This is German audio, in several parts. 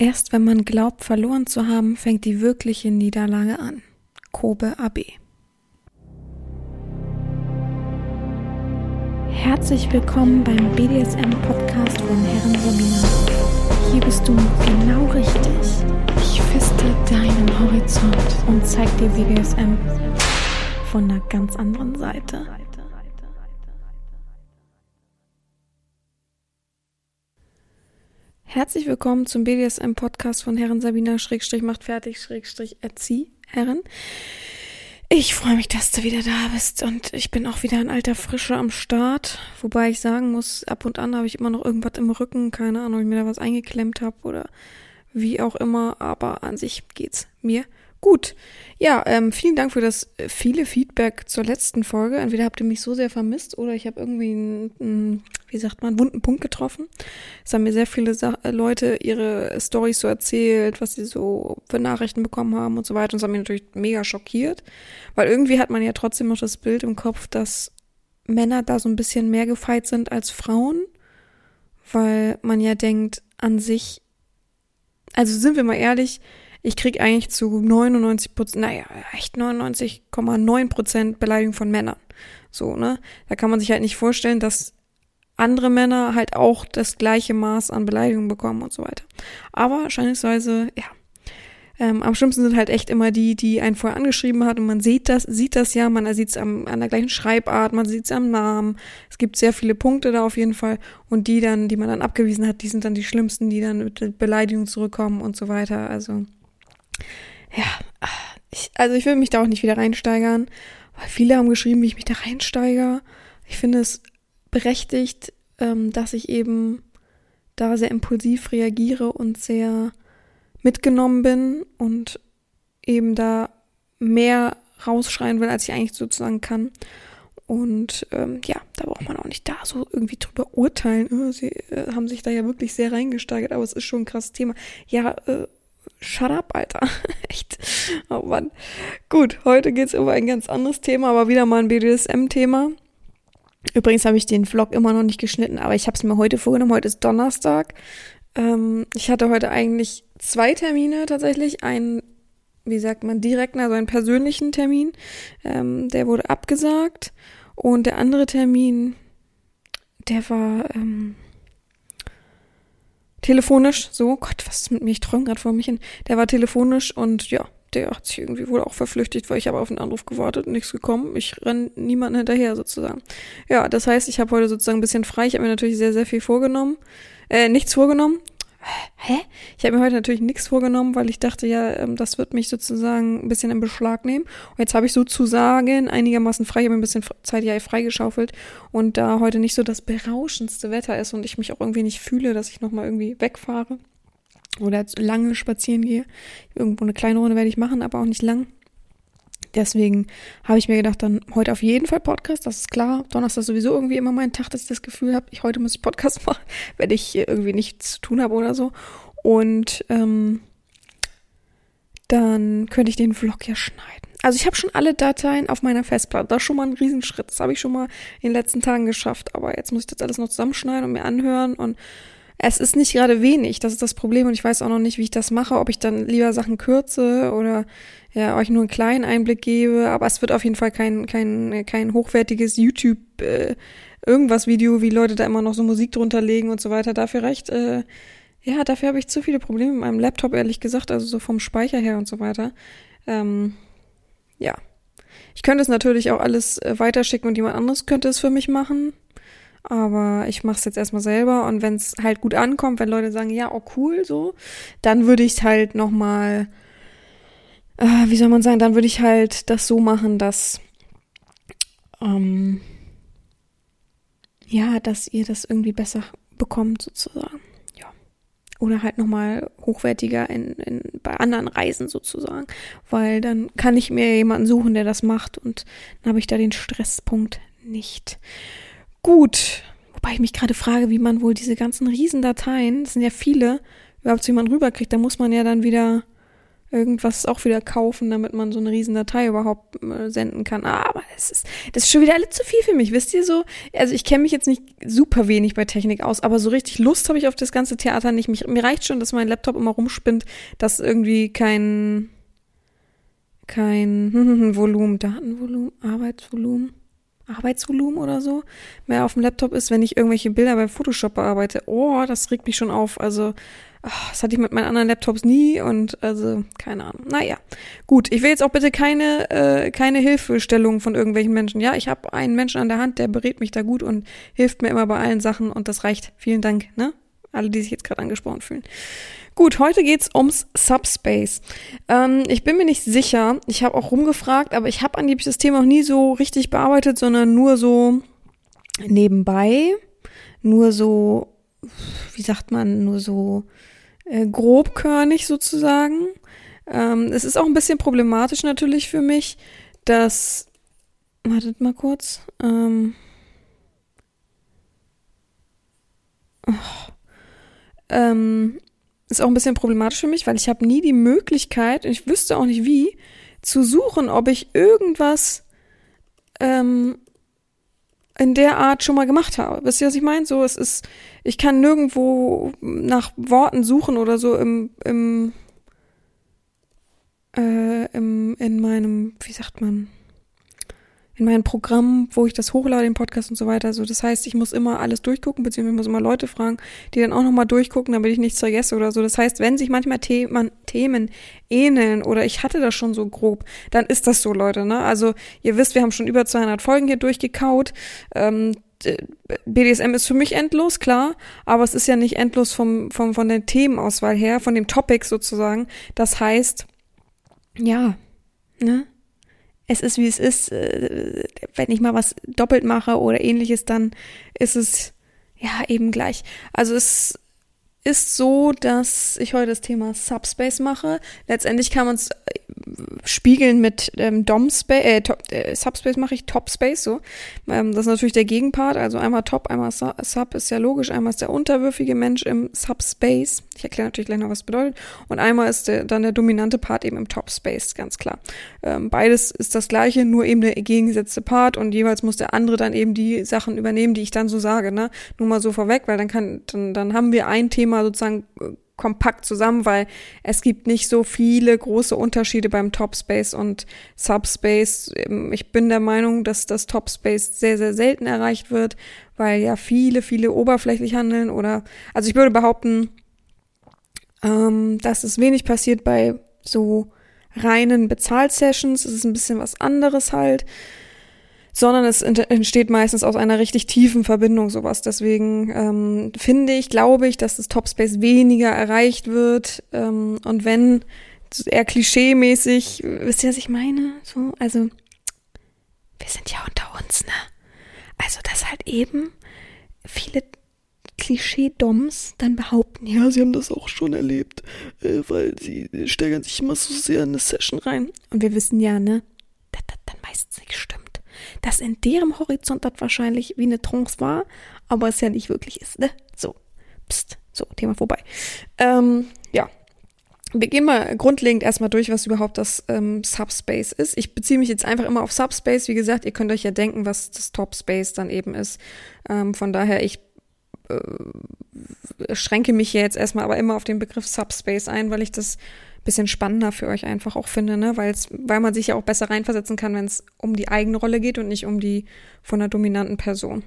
Erst wenn man glaubt, verloren zu haben, fängt die wirkliche Niederlage an. Kobe AB. Herzlich willkommen beim BDSM-Podcast von Herren Seminar. Hier bist du genau richtig. Ich feste deinen Horizont und zeig dir BDSM von einer ganz anderen Seite. Herzlich willkommen zum BDSM-Podcast von Herren Sabina Schrägstrich macht fertig Schrägstrich erzieh Herren. Ich freue mich, dass du wieder da bist und ich bin auch wieder in alter Frische am Start. Wobei ich sagen muss, ab und an habe ich immer noch irgendwas im Rücken, keine Ahnung, ob ich mir da was eingeklemmt habe oder wie auch immer, aber an sich geht's mir Gut, ja, ähm, vielen Dank für das viele Feedback zur letzten Folge. Entweder habt ihr mich so sehr vermisst oder ich habe irgendwie einen, einen, wie sagt man, wunden Punkt getroffen. Es haben mir sehr viele Sa äh, Leute ihre Stories so erzählt, was sie so für Nachrichten bekommen haben und so weiter. Und das hat mich natürlich mega schockiert, weil irgendwie hat man ja trotzdem noch das Bild im Kopf, dass Männer da so ein bisschen mehr gefeit sind als Frauen, weil man ja denkt, an sich, also sind wir mal ehrlich, ich krieg eigentlich zu 99 Prozent, naja, echt 99,9 Prozent Beleidigung von Männern. So, ne? Da kann man sich halt nicht vorstellen, dass andere Männer halt auch das gleiche Maß an Beleidigung bekommen und so weiter. Aber scheinweise, ja. Ähm, am schlimmsten sind halt echt immer die, die einen vorher angeschrieben hat und man sieht das, sieht das ja, man sieht es an der gleichen Schreibart, man sieht es am Namen. Es gibt sehr viele Punkte da auf jeden Fall und die dann, die man dann abgewiesen hat, die sind dann die schlimmsten, die dann mit Beleidigung zurückkommen und so weiter. Also ja, ich, also ich will mich da auch nicht wieder reinsteigern, weil viele haben geschrieben, wie ich mich da reinsteige. Ich finde es berechtigt, ähm, dass ich eben da sehr impulsiv reagiere und sehr mitgenommen bin und eben da mehr rausschreien will, als ich eigentlich sozusagen kann. Und ähm, ja, da braucht man auch nicht da so irgendwie drüber urteilen. Oh, sie äh, haben sich da ja wirklich sehr reingesteigert, aber es ist schon ein krasses Thema. Ja, äh, shut up, Alter. Echt. Oh Mann. Gut, heute geht's über ein ganz anderes Thema, aber wieder mal ein BDSM-Thema. Übrigens habe ich den Vlog immer noch nicht geschnitten, aber ich habe es mir heute vorgenommen. Heute ist Donnerstag. Ähm, ich hatte heute eigentlich zwei Termine tatsächlich. Einen, wie sagt man, direkten, also einen persönlichen Termin. Ähm, der wurde abgesagt. Und der andere Termin, der war, ähm, telefonisch, so, Gott, was ist mit mir? Ich träume gerade vor mich hin. Der war telefonisch und ja, der hat sich irgendwie wohl auch verflüchtigt, weil ich habe auf einen Anruf gewartet und nichts gekommen. Ich renn niemanden hinterher sozusagen. Ja, das heißt, ich habe heute sozusagen ein bisschen frei. Ich habe mir natürlich sehr, sehr viel vorgenommen. Äh, nichts vorgenommen hä? Ich habe mir heute natürlich nichts vorgenommen, weil ich dachte, ja, ähm, das wird mich sozusagen ein bisschen in Beschlag nehmen. Und jetzt habe ich sozusagen einigermaßen frei, ich habe ein bisschen Zeit ja freigeschaufelt und da heute nicht so das berauschendste Wetter ist und ich mich auch irgendwie nicht fühle, dass ich nochmal irgendwie wegfahre oder lange spazieren gehe. Irgendwo eine kleine Runde werde ich machen, aber auch nicht lang. Deswegen habe ich mir gedacht, dann heute auf jeden Fall Podcast, das ist klar. Donnerstag ist sowieso irgendwie immer mein Tag, dass ich das Gefühl habe, ich heute muss ich Podcast machen, wenn ich irgendwie nichts zu tun habe oder so. Und ähm, dann könnte ich den Vlog ja schneiden. Also ich habe schon alle Dateien auf meiner Festplatte. Das ist schon mal ein Riesenschritt. Das habe ich schon mal in den letzten Tagen geschafft. Aber jetzt muss ich das alles noch zusammenschneiden und mir anhören. Und es ist nicht gerade wenig. Das ist das Problem. Und ich weiß auch noch nicht, wie ich das mache. Ob ich dann lieber Sachen kürze oder ja, euch nur einen kleinen Einblick gebe, aber es wird auf jeden Fall kein, kein, kein hochwertiges YouTube äh, irgendwas Video, wie Leute da immer noch so Musik drunter legen und so weiter. Dafür reicht, äh, ja, dafür habe ich zu viele Probleme mit meinem Laptop, ehrlich gesagt, also so vom Speicher her und so weiter. Ähm, ja. Ich könnte es natürlich auch alles äh, weiterschicken und jemand anderes könnte es für mich machen. Aber ich mache es jetzt erstmal selber und wenn es halt gut ankommt, wenn Leute sagen, ja, oh cool, so, dann würde ich halt nochmal äh, wie soll man sagen, dann würde ich halt das so machen, dass, ähm, ja, dass ihr das irgendwie besser bekommt, sozusagen. Ja. Oder halt nochmal hochwertiger in, in, bei anderen Reisen sozusagen. Weil dann kann ich mir jemanden suchen, der das macht und dann habe ich da den Stresspunkt nicht. Gut. Wobei ich mich gerade frage, wie man wohl diese ganzen Riesendateien, das sind ja viele, überhaupt zu jemandem rüberkriegt. Da muss man ja dann wieder irgendwas auch wieder kaufen, damit man so eine riesen Datei überhaupt äh, senden kann. Aber es ist, das ist schon wieder alles zu viel für mich, wisst ihr so? Also ich kenne mich jetzt nicht super wenig bei Technik aus, aber so richtig Lust habe ich auf das ganze Theater nicht. Mich, mir reicht schon, dass mein Laptop immer rumspinnt, dass irgendwie kein kein Volumen, Datenvolumen, Arbeitsvolumen, Arbeitsvolumen oder so mehr auf dem Laptop ist, wenn ich irgendwelche Bilder bei Photoshop bearbeite. Oh, das regt mich schon auf. Also Ach, das hatte ich mit meinen anderen Laptops nie und also keine Ahnung. Naja, gut. Ich will jetzt auch bitte keine äh, keine Hilfestellung von irgendwelchen Menschen. Ja, ich habe einen Menschen an der Hand, der berät mich da gut und hilft mir immer bei allen Sachen und das reicht. Vielen Dank, ne? Alle, die sich jetzt gerade angesprochen fühlen. Gut, heute geht's ums Subspace. Ähm, ich bin mir nicht sicher. Ich habe auch rumgefragt, aber ich habe angeblich das Thema noch nie so richtig bearbeitet, sondern nur so nebenbei, nur so, wie sagt man, nur so äh, grobkörnig sozusagen. Ähm, es ist auch ein bisschen problematisch natürlich für mich, dass. Wartet mal kurz. Ähm, oh, ähm, ist auch ein bisschen problematisch für mich, weil ich habe nie die Möglichkeit, und ich wüsste auch nicht wie, zu suchen, ob ich irgendwas ähm, in der Art schon mal gemacht habe. Wisst ihr, was ich meine? So, es ist, ich kann nirgendwo nach Worten suchen oder so im, im, äh, im, in meinem, wie sagt man, in meinem Programm, wo ich das hochlade, den Podcast und so weiter. Also das heißt, ich muss immer alles durchgucken, beziehungsweise ich muss immer Leute fragen, die dann auch nochmal durchgucken, damit ich nichts vergesse oder so. Das heißt, wenn sich manchmal Themen, Themen ähneln oder ich hatte das schon so grob, dann ist das so, Leute. Ne? Also ihr wisst, wir haben schon über 200 Folgen hier durchgekaut. Ähm, BDSM ist für mich endlos, klar, aber es ist ja nicht endlos vom, vom, von der Themenauswahl her, von dem Topic sozusagen. Das heißt, ja, ne? Es ist, wie es ist. Äh, wenn ich mal was doppelt mache oder ähnliches, dann ist es ja eben gleich. Also es ist so, dass ich heute das Thema Subspace mache. Letztendlich kann man es spiegeln mit ähm, Domspace, äh, top, äh, Subspace mache ich Topspace so. Ähm, das ist natürlich der Gegenpart, also einmal Top, einmal Sub ist ja logisch, einmal ist der unterwürfige Mensch im Subspace. Ich erkläre natürlich gleich noch, was das bedeutet. Und einmal ist der, dann der dominante Part eben im Topspace, ganz klar. Ähm, beides ist das gleiche, nur eben der gegengesetzte Part und jeweils muss der andere dann eben die Sachen übernehmen, die ich dann so sage, ne? Nur mal so vorweg, weil dann kann, dann, dann haben wir ein Thema sozusagen äh, kompakt zusammen, weil es gibt nicht so viele große Unterschiede beim Topspace und Subspace. Ähm, ich bin der Meinung, dass das Topspace sehr, sehr selten erreicht wird, weil ja viele, viele oberflächlich handeln oder, also ich würde behaupten, ähm, dass es wenig passiert bei so reinen Bezahlsessions. Es ist ein bisschen was anderes halt sondern es entsteht meistens aus einer richtig tiefen Verbindung sowas. Deswegen ähm, finde ich, glaube ich, dass das Topspace weniger erreicht wird ähm, und wenn eher klischee-mäßig, wisst ihr, was ich meine? So, also wir sind ja unter uns, ne? Also dass halt eben viele Klischee-Doms dann behaupten, ja, sie haben das auch schon erlebt, äh, weil sie steigern sich immer so sehr in eine Session rein. Und wir wissen ja, ne, dass das dann meistens nicht stimmt dass in deren Horizont das wahrscheinlich wie eine Trance war, aber es ja nicht wirklich ist. Ne? So, pst, so, Thema vorbei. Ähm, ja, wir gehen mal grundlegend erstmal durch, was überhaupt das ähm, Subspace ist. Ich beziehe mich jetzt einfach immer auf Subspace. Wie gesagt, ihr könnt euch ja denken, was das Topspace dann eben ist. Ähm, von daher, ich äh, schränke mich hier jetzt erstmal aber immer auf den Begriff Subspace ein, weil ich das bisschen spannender für euch einfach auch finde, ne? Weil's, weil man sich ja auch besser reinversetzen kann, wenn es um die eigene Rolle geht und nicht um die von einer dominanten Person.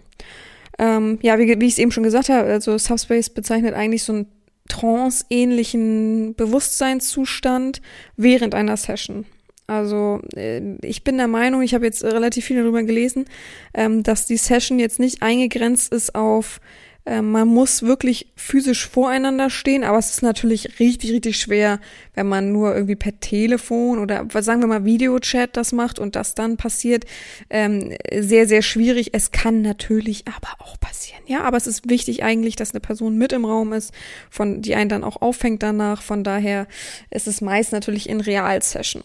Ähm, ja, wie, wie ich es eben schon gesagt habe, also Subspace bezeichnet eigentlich so einen trance-ähnlichen Bewusstseinszustand während einer Session. Also äh, ich bin der Meinung, ich habe jetzt relativ viel darüber gelesen, ähm, dass die Session jetzt nicht eingegrenzt ist auf ähm, man muss wirklich physisch voreinander stehen, aber es ist natürlich richtig, richtig schwer, wenn man nur irgendwie per Telefon oder sagen wir mal Videochat das macht und das dann passiert. Ähm, sehr, sehr schwierig. Es kann natürlich aber auch passieren. Ja, aber es ist wichtig eigentlich, dass eine Person mit im Raum ist, von die einen dann auch auffängt danach. Von daher ist es meist natürlich in Realsession.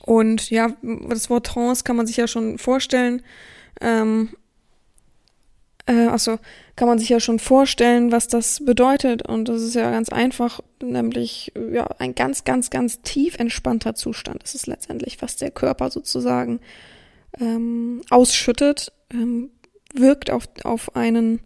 Und ja, das Wort Trance kann man sich ja schon vorstellen. Ähm, Äh, also kann man sich ja schon vorstellen, was das bedeutet. Und das ist ja ganz einfach, nämlich ja ein ganz, ganz, ganz tief entspannter Zustand. Das ist letztendlich, was der Körper sozusagen ähm, ausschüttet, ähm, wirkt auf, auf einen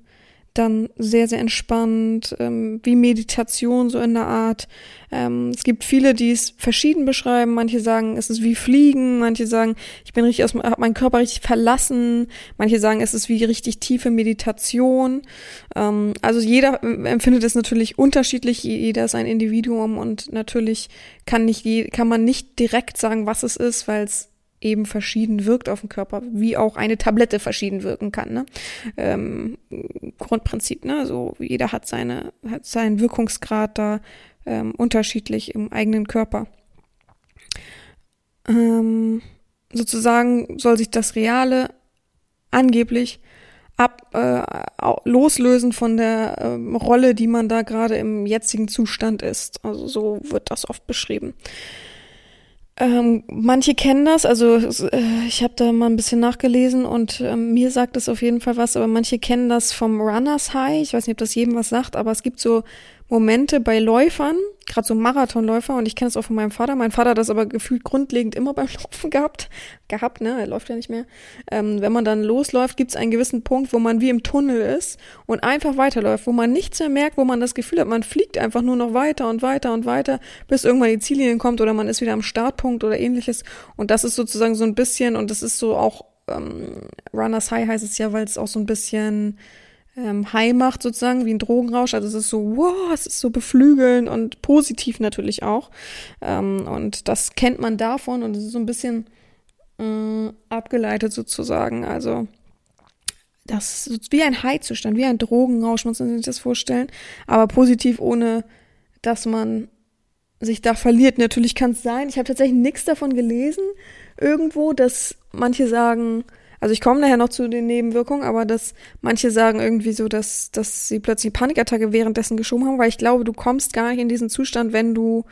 dann sehr, sehr entspannt, ähm, wie Meditation so in der Art. Ähm, es gibt viele, die es verschieden beschreiben. Manche sagen, es ist wie Fliegen. Manche sagen, ich bin richtig aus, hab meinen Körper richtig verlassen. Manche sagen, es ist wie richtig tiefe Meditation. Ähm, also jeder empfindet es natürlich unterschiedlich. Jeder ist ein Individuum und natürlich kann nicht, kann man nicht direkt sagen, was es ist, weil es eben verschieden wirkt auf den Körper, wie auch eine Tablette verschieden wirken kann. Ne? Ähm, Grundprinzip, ne? So jeder hat seine, hat seinen Wirkungsgrad da ähm, unterschiedlich im eigenen Körper. Ähm, sozusagen soll sich das Reale angeblich ab äh, loslösen von der äh, Rolle, die man da gerade im jetzigen Zustand ist. Also so wird das oft beschrieben. Ähm, manche kennen das, also äh, ich habe da mal ein bisschen nachgelesen und äh, mir sagt das auf jeden Fall was, aber manche kennen das vom Runners High. Ich weiß nicht, ob das jedem was sagt, aber es gibt so Momente bei Läufern, gerade so Marathonläufer, und ich kenne es auch von meinem Vater. Mein Vater hat das aber gefühlt grundlegend immer beim Laufen gehabt. Gehabt, ne? Er läuft ja nicht mehr. Ähm, wenn man dann losläuft, gibt es einen gewissen Punkt, wo man wie im Tunnel ist und einfach weiterläuft, wo man nichts mehr merkt, wo man das Gefühl hat, man fliegt einfach nur noch weiter und weiter und weiter, bis irgendwann die Ziellinie kommt oder man ist wieder am Startpunkt oder ähnliches. Und das ist sozusagen so ein bisschen, und das ist so auch, ähm, Runners High heißt es ja, weil es auch so ein bisschen ähm, high macht, sozusagen, wie ein Drogenrausch. Also es ist so, wow, es ist so beflügelnd und positiv natürlich auch. Ähm, und das kennt man davon und es ist so ein bisschen äh, abgeleitet sozusagen. Also das ist wie ein High-Zustand, wie ein Drogenrausch, muss man sich das vorstellen. Aber positiv, ohne dass man sich da verliert. Natürlich kann es sein, ich habe tatsächlich nichts davon gelesen irgendwo, dass manche sagen, also ich komme nachher noch zu den Nebenwirkungen, aber dass manche sagen irgendwie so, dass, dass sie plötzlich Panikattacke währenddessen geschoben haben, weil ich glaube, du kommst gar nicht in diesen Zustand, wenn du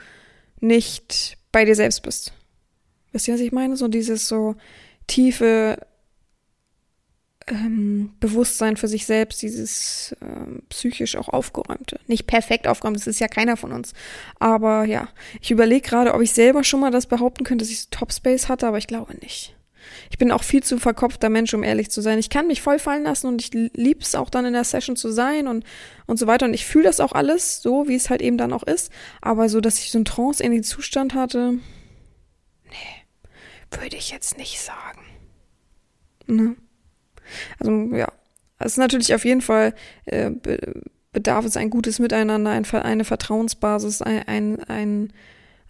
nicht bei dir selbst bist. Wisst ihr, was ich meine? So dieses so tiefe ähm, Bewusstsein für sich selbst, dieses ähm, psychisch auch aufgeräumte. Nicht perfekt aufgeräumt, das ist ja keiner von uns. Aber ja, ich überlege gerade, ob ich selber schon mal das behaupten könnte, dass ich Topspace hatte, aber ich glaube nicht. Ich bin auch viel zu verkopfter Mensch, um ehrlich zu sein. Ich kann mich voll fallen lassen und ich liebe es auch dann in der Session zu sein und, und so weiter. Und ich fühle das auch alles so, wie es halt eben dann auch ist. Aber so, dass ich so einen trance-ähnlichen Zustand hatte, nee, würde ich jetzt nicht sagen. Ne? Also, ja. Es ist natürlich auf jeden Fall, äh, bedarf es ein gutes Miteinander, ein, eine Vertrauensbasis, ein, ein, ein,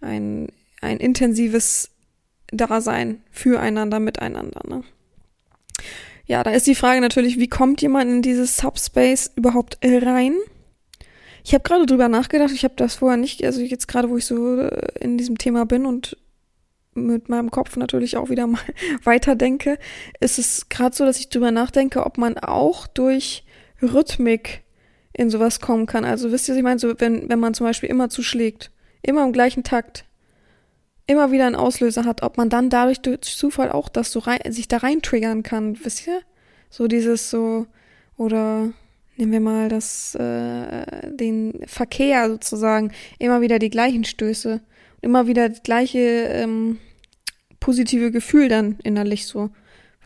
ein, ein intensives Dasein füreinander, miteinander. Ne? Ja, da ist die Frage natürlich, wie kommt jemand in dieses Subspace überhaupt rein? Ich habe gerade drüber nachgedacht, ich habe das vorher nicht, also jetzt gerade, wo ich so äh, in diesem Thema bin und mit meinem Kopf natürlich auch wieder mal weiterdenke, ist es gerade so, dass ich drüber nachdenke, ob man auch durch Rhythmik in sowas kommen kann. Also wisst ihr, was ich meine? So, wenn, wenn man zum Beispiel immer zuschlägt, immer im gleichen Takt, immer wieder einen Auslöser hat, ob man dann dadurch durch Zufall auch das so rein, sich da rein triggern kann, wisst ihr? So dieses so, oder nehmen wir mal das, äh, den Verkehr sozusagen, immer wieder die gleichen Stöße, immer wieder das gleiche ähm, positive Gefühl dann innerlich so.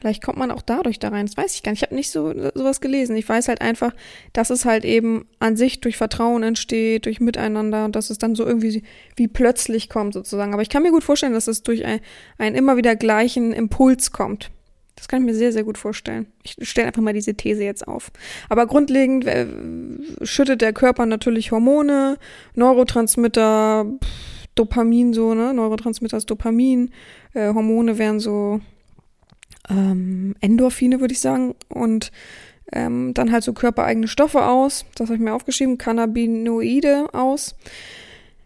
Vielleicht kommt man auch dadurch da rein. Das weiß ich gar nicht. Ich habe nicht so sowas gelesen. Ich weiß halt einfach, dass es halt eben an sich durch Vertrauen entsteht, durch Miteinander und dass es dann so irgendwie wie plötzlich kommt sozusagen. Aber ich kann mir gut vorstellen, dass es durch ein, einen immer wieder gleichen Impuls kommt. Das kann ich mir sehr, sehr gut vorstellen. Ich stelle einfach mal diese These jetzt auf. Aber grundlegend äh, schüttet der Körper natürlich Hormone, Neurotransmitter, Dopamin so, ne? Neurotransmitter ist Dopamin, äh, Hormone wären so ähm, Endorphine, würde ich sagen. Und ähm, dann halt so körpereigene Stoffe aus. Das habe ich mir aufgeschrieben. Cannabinoide aus.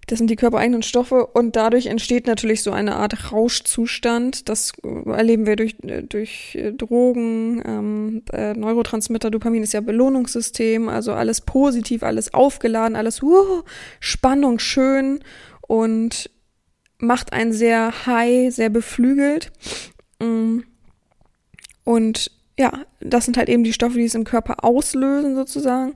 Das sind die körpereigenen Stoffe und dadurch entsteht natürlich so eine Art Rauschzustand. Das erleben wir durch, durch äh, Drogen, ähm, äh, Neurotransmitter, Dopamin ist ja Belohnungssystem, also alles positiv, alles aufgeladen, alles uh, Spannung, schön und macht einen sehr high, sehr beflügelt. Mm. Und ja, das sind halt eben die Stoffe, die es im Körper auslösen sozusagen.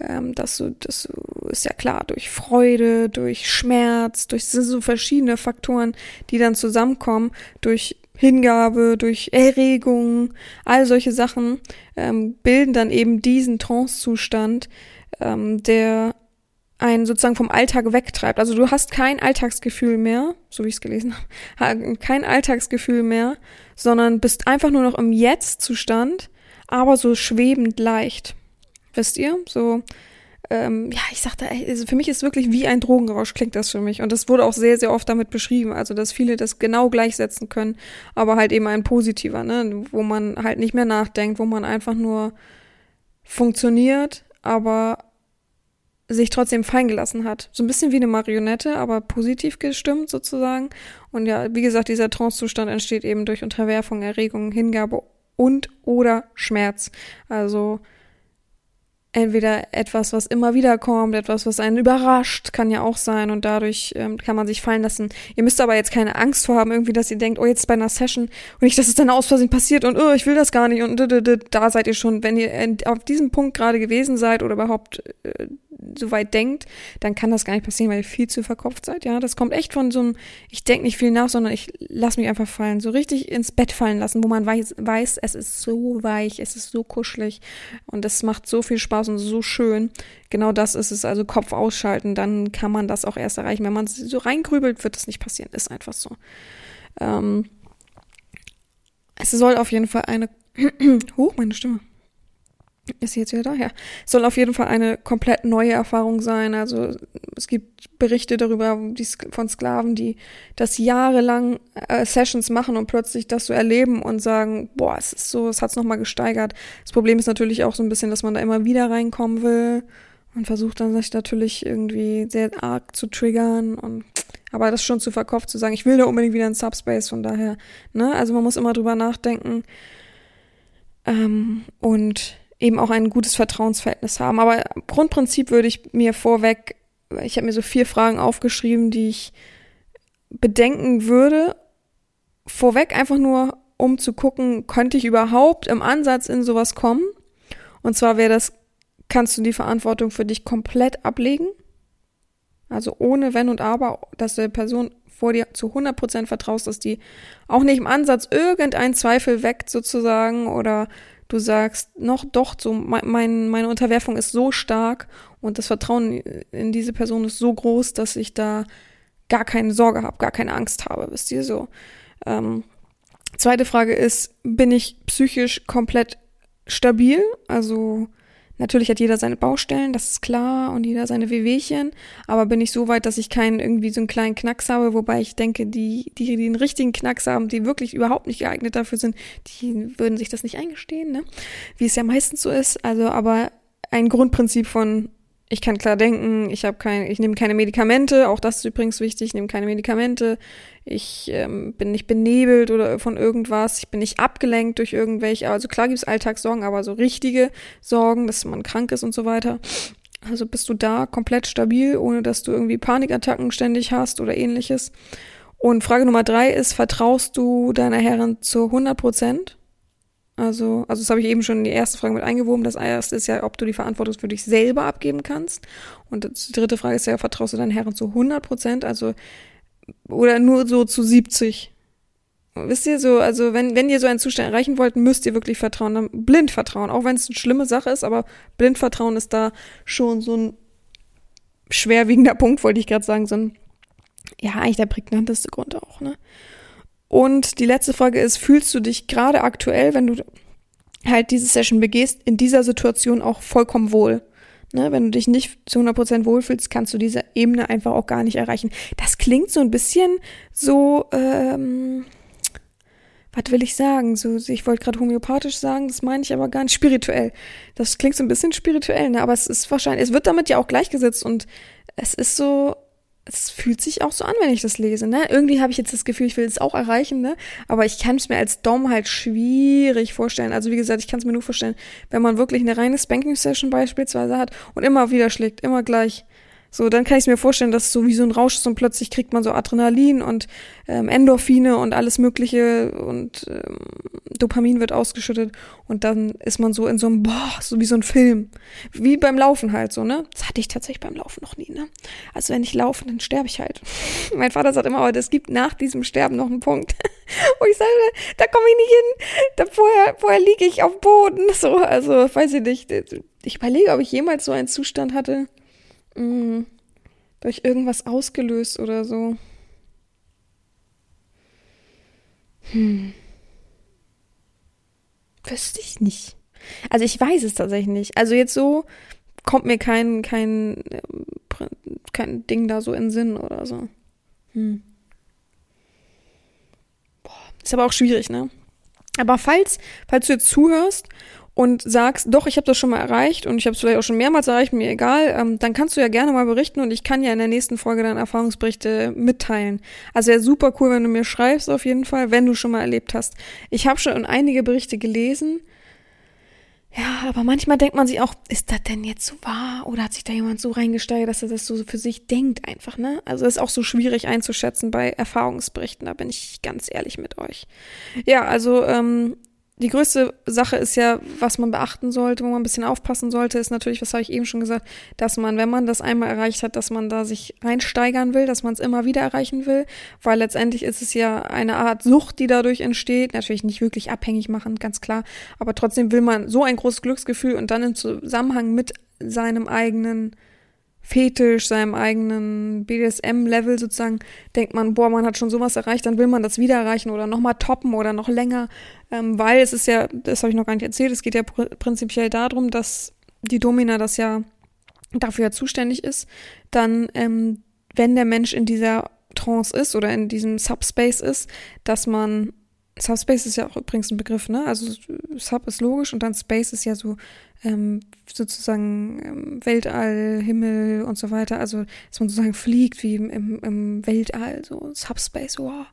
Ähm, das, das ist ja klar, durch Freude, durch Schmerz, durch so verschiedene Faktoren, die dann zusammenkommen, durch Hingabe, durch Erregung, all solche Sachen ähm, bilden dann eben diesen Trance-Zustand, ähm, der einen sozusagen vom Alltag wegtreibt. Also du hast kein Alltagsgefühl mehr, so wie ich es gelesen habe, kein Alltagsgefühl mehr, sondern bist einfach nur noch im Jetzt-Zustand, aber so schwebend leicht. Wisst ihr? So, ähm, ja, ich sagte, also für mich ist wirklich wie ein Drogenrausch, klingt das für mich. Und das wurde auch sehr, sehr oft damit beschrieben. Also, dass viele das genau gleichsetzen können, aber halt eben ein positiver, ne? Wo man halt nicht mehr nachdenkt, wo man einfach nur funktioniert, aber sich trotzdem fallen gelassen hat. So ein bisschen wie eine Marionette, aber positiv gestimmt sozusagen. Und ja, wie gesagt, dieser Trancezustand entsteht eben durch Unterwerfung, Erregung, Hingabe und oder Schmerz. Also entweder etwas, was immer wieder kommt, etwas, was einen überrascht, kann ja auch sein und dadurch ähm, kann man sich fallen lassen. Ihr müsst aber jetzt keine Angst vor haben, irgendwie, dass ihr denkt, oh, jetzt bei einer Session und nicht, dass es dann aus Versehen passiert und oh, ich will das gar nicht und da seid ihr schon, wenn ihr auf diesem Punkt gerade gewesen seid oder überhaupt äh, so weit denkt, dann kann das gar nicht passieren, weil ihr viel zu verkopft seid. Ja, das kommt echt von so einem, ich denke nicht viel nach, sondern ich lasse mich einfach fallen, so richtig ins Bett fallen lassen, wo man weiß, weiß, es ist so weich, es ist so kuschelig und es macht so viel Spaß und so schön. Genau das ist es, also Kopf ausschalten, dann kann man das auch erst erreichen. Wenn man so reingrübelt, wird das nicht passieren, ist einfach so. Ähm, es soll auf jeden Fall eine, hoch meine Stimme ist jetzt wieder daher. Soll auf jeden Fall eine komplett neue Erfahrung sein. Also es gibt Berichte darüber die, von Sklaven, die das jahrelang äh, Sessions machen und plötzlich das so erleben und sagen, boah, es ist so, es hat's nochmal gesteigert. Das Problem ist natürlich auch so ein bisschen, dass man da immer wieder reinkommen will und versucht dann sich natürlich irgendwie sehr arg zu triggern und aber das schon zu verkauft zu sagen, ich will da unbedingt wieder in Subspace, von daher, ne? Also man muss immer drüber nachdenken. Ähm, und eben auch ein gutes Vertrauensverhältnis haben. Aber Grundprinzip würde ich mir vorweg, ich habe mir so vier Fragen aufgeschrieben, die ich bedenken würde, vorweg einfach nur, um zu gucken, könnte ich überhaupt im Ansatz in sowas kommen? Und zwar wäre das, kannst du die Verantwortung für dich komplett ablegen? Also ohne Wenn und Aber, dass der Person vor dir zu 100% vertraust, dass die auch nicht im Ansatz irgendeinen Zweifel weckt sozusagen oder du sagst, noch doch, so mein, meine Unterwerfung ist so stark und das Vertrauen in diese Person ist so groß, dass ich da gar keine Sorge habe, gar keine Angst habe, wisst ihr so. Ähm, zweite Frage ist, bin ich psychisch komplett stabil? Also Natürlich hat jeder seine Baustellen, das ist klar, und jeder seine Wehwehchen, aber bin ich so weit, dass ich keinen irgendwie so einen kleinen Knacks habe, wobei ich denke, die, die, den richtigen Knacks haben, die wirklich überhaupt nicht geeignet dafür sind, die würden sich das nicht eingestehen, ne? Wie es ja meistens so ist. Also, aber ein Grundprinzip von ich kann klar denken, ich habe kein, ich nehme keine Medikamente, auch das ist übrigens wichtig, ich nehme keine Medikamente, ich ähm, bin nicht benebelt oder von irgendwas, ich bin nicht abgelenkt durch irgendwelche, also klar gibt's Alltagssorgen, aber so richtige Sorgen, dass man krank ist und so weiter. Also bist du da komplett stabil, ohne dass du irgendwie Panikattacken ständig hast oder ähnliches. Und Frage Nummer drei ist, vertraust du deiner Herren zu 100 Prozent? Also, also das habe ich eben schon in die erste Frage mit eingewoben. Das erste ist ja, ob du die Verantwortung für dich selber abgeben kannst. Und die dritte Frage ist ja, vertraust du deinen Herren zu 100 Prozent? Also, oder nur so zu 70? Wisst ihr so, also wenn, wenn ihr so einen Zustand erreichen wollt, müsst ihr wirklich vertrauen, dann blind vertrauen, auch wenn es eine schlimme Sache ist, aber blind vertrauen ist da schon so ein schwerwiegender Punkt, wollte ich gerade sagen, so ein, ja, eigentlich der prägnanteste Grund auch, ne? Und die letzte Frage ist, fühlst du dich gerade aktuell, wenn du halt diese Session begehst, in dieser Situation auch vollkommen wohl? Ne, wenn du dich nicht zu 100% wohlfühlst, kannst du diese Ebene einfach auch gar nicht erreichen. Das klingt so ein bisschen so, ähm, was will ich sagen? So, ich wollte gerade homöopathisch sagen, das meine ich aber gar nicht spirituell. Das klingt so ein bisschen spirituell, ne? aber es ist wahrscheinlich, es wird damit ja auch gleichgesetzt und es ist so, es fühlt sich auch so an, wenn ich das lese, ne? Irgendwie habe ich jetzt das Gefühl, ich will es auch erreichen, ne? Aber ich kann es mir als Dom halt schwierig vorstellen. Also wie gesagt, ich kann es mir nur vorstellen, wenn man wirklich eine reine Spanking-Session beispielsweise hat und immer wieder schlägt, immer gleich. So, dann kann ich mir vorstellen, dass es so wie so ein Rausch ist und plötzlich kriegt man so Adrenalin und ähm, Endorphine und alles Mögliche und ähm, Dopamin wird ausgeschüttet und dann ist man so in so einem, boah, so wie so ein Film. Wie beim Laufen halt so, ne? Das hatte ich tatsächlich beim Laufen noch nie, ne? Also wenn ich laufe, dann sterbe ich halt. mein Vater sagt immer, aber es gibt nach diesem Sterben noch einen Punkt, wo ich sage, da komme ich nicht hin, da vorher, vorher liege ich auf Boden, so, also weiß ich nicht. Ich überlege, ob ich jemals so einen Zustand hatte, mh, durch irgendwas ausgelöst oder so. Hm. Wüsste ich nicht. Also ich weiß es tatsächlich nicht. Also jetzt so kommt mir kein, kein, kein Ding da so in Sinn oder so. Hm. Boah, ist aber auch schwierig, ne? Aber falls, falls du jetzt zuhörst und sagst, doch, ich habe das schon mal erreicht und ich habe es vielleicht auch schon mehrmals erreicht, mir egal, ähm, dann kannst du ja gerne mal berichten und ich kann ja in der nächsten Folge deine Erfahrungsberichte mitteilen. Also wäre super cool, wenn du mir schreibst auf jeden Fall, wenn du schon mal erlebt hast. Ich habe schon einige Berichte gelesen. Ja, aber manchmal denkt man sich auch, ist das denn jetzt so wahr? Oder hat sich da jemand so reingesteigert, dass er das so für sich denkt einfach, ne? Also ist auch so schwierig einzuschätzen bei Erfahrungsberichten, da bin ich ganz ehrlich mit euch. Ja, also ähm, die größte Sache ist ja, was man beachten sollte, wo man ein bisschen aufpassen sollte, ist natürlich, was habe ich eben schon gesagt, dass man, wenn man das einmal erreicht hat, dass man da sich reinsteigern will, dass man es immer wieder erreichen will, weil letztendlich ist es ja eine Art Sucht, die dadurch entsteht. Natürlich nicht wirklich abhängig machen, ganz klar, aber trotzdem will man so ein großes Glücksgefühl und dann im Zusammenhang mit seinem eigenen Fetisch, seinem eigenen BDSM-Level sozusagen, denkt man, boah, man hat schon sowas erreicht, dann will man das wieder erreichen oder nochmal toppen oder noch länger, ähm, weil es ist ja, das habe ich noch gar nicht erzählt, es geht ja pr prinzipiell darum, dass die Domina das ja dafür ja zuständig ist, dann, ähm, wenn der Mensch in dieser Trance ist oder in diesem Subspace ist, dass man Subspace ist ja auch übrigens ein Begriff, ne? Also Sub ist logisch und dann Space ist ja so ähm, sozusagen ähm, Weltall, Himmel und so weiter. Also dass man sozusagen fliegt wie im, im, Weltall, so Subspace, wow.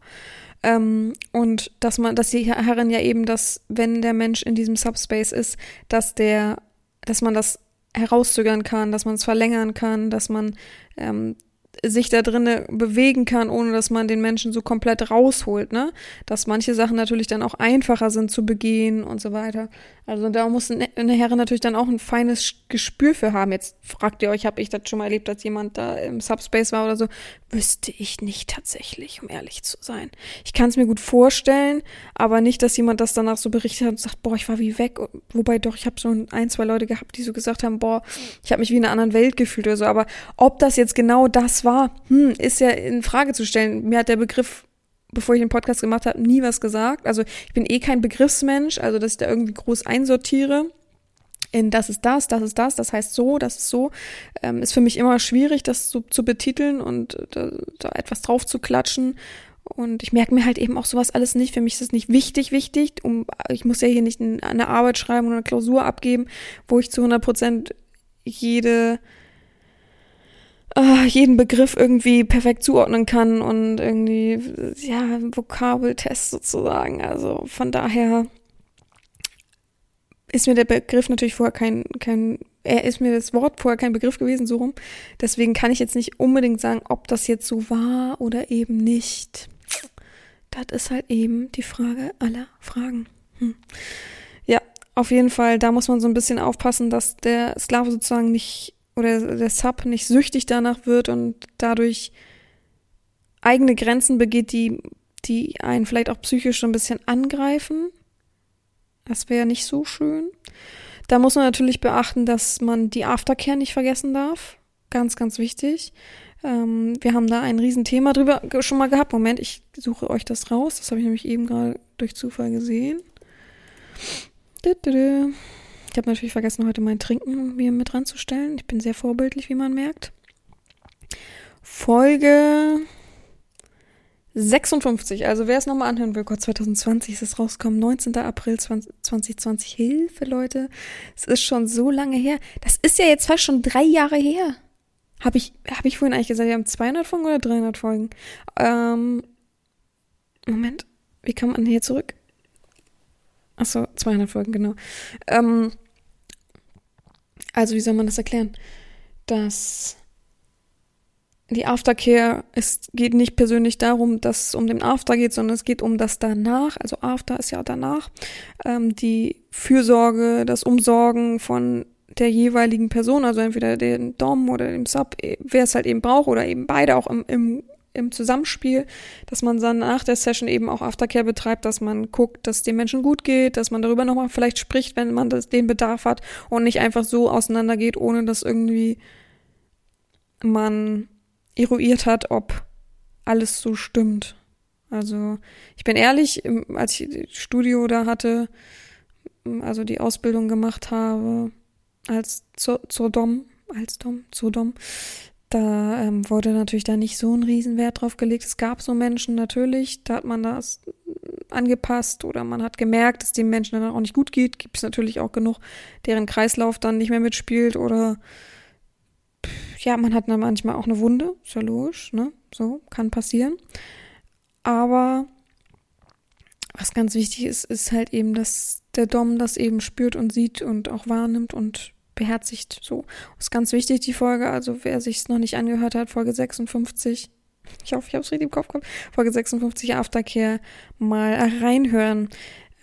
Ähm, und dass man, dass die Herren ja eben, dass wenn der Mensch in diesem Subspace ist, dass der, dass man das herauszögern kann, dass man es verlängern kann, dass man ähm, sich da drinnen bewegen kann, ohne dass man den Menschen so komplett rausholt, ne? Dass manche Sachen natürlich dann auch einfacher sind zu begehen und so weiter. Also da muss eine Herren natürlich dann auch ein feines Gespür für haben. Jetzt fragt ihr euch, habe ich das schon mal erlebt, dass jemand da im Subspace war oder so? Wüsste ich nicht tatsächlich, um ehrlich zu sein. Ich kann es mir gut vorstellen, aber nicht, dass jemand das danach so berichtet hat und sagt, boah, ich war wie weg. Wobei doch, ich habe so ein, zwei Leute gehabt, die so gesagt haben, boah, ich habe mich wie in einer anderen Welt gefühlt oder so. Aber ob das jetzt genau das war, hm, ist ja in Frage zu stellen. Mir hat der Begriff bevor ich den Podcast gemacht habe, nie was gesagt. Also ich bin eh kein Begriffsmensch, also dass ich da irgendwie groß einsortiere. In das ist das, das ist das, das heißt so, das ist so, ähm, ist für mich immer schwierig, das so zu betiteln und da, da etwas drauf zu klatschen. Und ich merke mir halt eben auch sowas alles nicht. Für mich ist es nicht wichtig, wichtig. Um, ich muss ja hier nicht eine Arbeit schreiben oder eine Klausur abgeben, wo ich zu 100 Prozent jede uh, jeden Begriff irgendwie perfekt zuordnen kann und irgendwie, ja, Vokabeltest sozusagen. Also von daher ist mir der Begriff natürlich vorher kein, kein, er ist mir das Wort vorher kein Begriff gewesen, so rum. Deswegen kann ich jetzt nicht unbedingt sagen, ob das jetzt so war oder eben nicht. Das ist halt eben die Frage aller Fragen. Hm. Ja, auf jeden Fall, da muss man so ein bisschen aufpassen, dass der Sklave sozusagen nicht oder der Sub nicht süchtig danach wird und dadurch eigene Grenzen begeht, die, die einen vielleicht auch psychisch so ein bisschen angreifen. Das wäre nicht so schön. Da muss man natürlich beachten, dass man die Aftercare nicht vergessen darf. Ganz, ganz wichtig. Ähm, wir haben da ein Riesenthema drüber schon mal gehabt. Moment, ich suche euch das raus. Das habe ich nämlich eben gerade durch Zufall gesehen. Du, du, du. Ich habe natürlich vergessen, heute mein Trinken mir mit ranzustellen. Ich bin sehr vorbildlich, wie man merkt. Folge 56. Also wer es nochmal anhören will, Gott, 2020 ist es rausgekommen. 19. April 2020. Hilfe, Leute. Es ist schon so lange her. Das ist ja jetzt fast schon drei Jahre her. Habe ich, hab ich vorhin eigentlich gesagt, wir haben 200 Folgen oder 300 Folgen? Ähm, Moment, wie kann man hier zurück? Achso, 200 Folgen, genau. Ähm, also, wie soll man das erklären? Dass die Aftercare, es geht nicht persönlich darum, dass es um den After geht, sondern es geht um das danach, also After ist ja danach, ähm, die Fürsorge, das Umsorgen von der jeweiligen Person, also entweder den Dom oder dem Sub, wer es halt eben braucht oder eben beide auch im, im, im Zusammenspiel, dass man dann nach der Session eben auch Aftercare betreibt, dass man guckt, dass dem Menschen gut geht, dass man darüber nochmal vielleicht spricht, wenn man das, den Bedarf hat und nicht einfach so auseinandergeht, ohne dass irgendwie man eruiert hat, ob alles so stimmt. Also ich bin ehrlich, als ich Studio da hatte, also die Ausbildung gemacht habe, als zur, zur Dom, als Dom, zur Dom, da ähm, wurde natürlich da nicht so ein Riesenwert drauf gelegt. Es gab so Menschen natürlich, da hat man das angepasst oder man hat gemerkt, dass dem Menschen dann auch nicht gut geht. Gibt es natürlich auch genug, deren Kreislauf dann nicht mehr mitspielt oder ja, man hat dann manchmal auch eine Wunde, ist ja logisch, ne? So, kann passieren. Aber was ganz wichtig ist, ist halt eben, dass der Dom das eben spürt und sieht und auch wahrnimmt und beherzigt. So, ist ganz wichtig, die Folge. Also, wer sich es noch nicht angehört hat, Folge 56. Ich hoffe, ich habe es richtig im Kopf gehabt. Folge 56 Aftercare mal reinhören.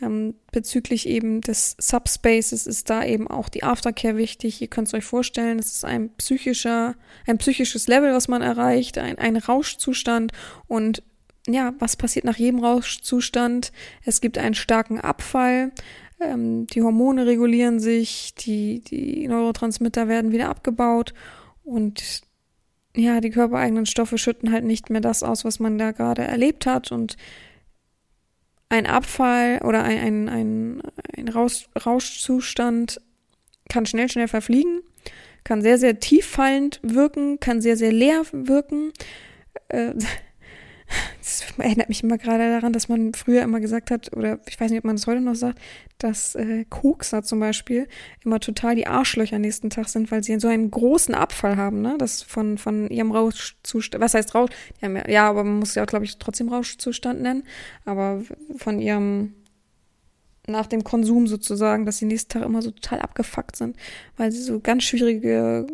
Ähm, bezüglich eben des Subspaces ist da eben auch die Aftercare wichtig. Ihr könnt es euch vorstellen, es ist ein psychischer, ein psychisches Level, was man erreicht, ein, ein Rauschzustand und ja, was passiert nach jedem Rauschzustand? Es gibt einen starken Abfall, ähm, die Hormone regulieren sich, die, die Neurotransmitter werden wieder abgebaut und ja, die körpereigenen Stoffe schütten halt nicht mehr das aus, was man da gerade erlebt hat und ein Abfall oder ein, ein, ein, ein Rausch, Rauschzustand kann schnell, schnell verfliegen, kann sehr, sehr tieffallend wirken, kann sehr, sehr leer wirken. Äh, das erinnert mich immer gerade daran, dass man früher immer gesagt hat, oder ich weiß nicht, ob man das heute noch sagt, dass äh, Kokser zum Beispiel immer total die Arschlöcher nächsten Tag sind, weil sie so einen großen Abfall haben, ne? Das von, von ihrem Rauschzustand, was heißt Rausch? Ja, ja, aber man muss ja, glaube ich, trotzdem Rauschzustand nennen, aber von ihrem nach dem Konsum sozusagen, dass sie nächsten Tag immer so total abgefuckt sind, weil sie so ganz schwierige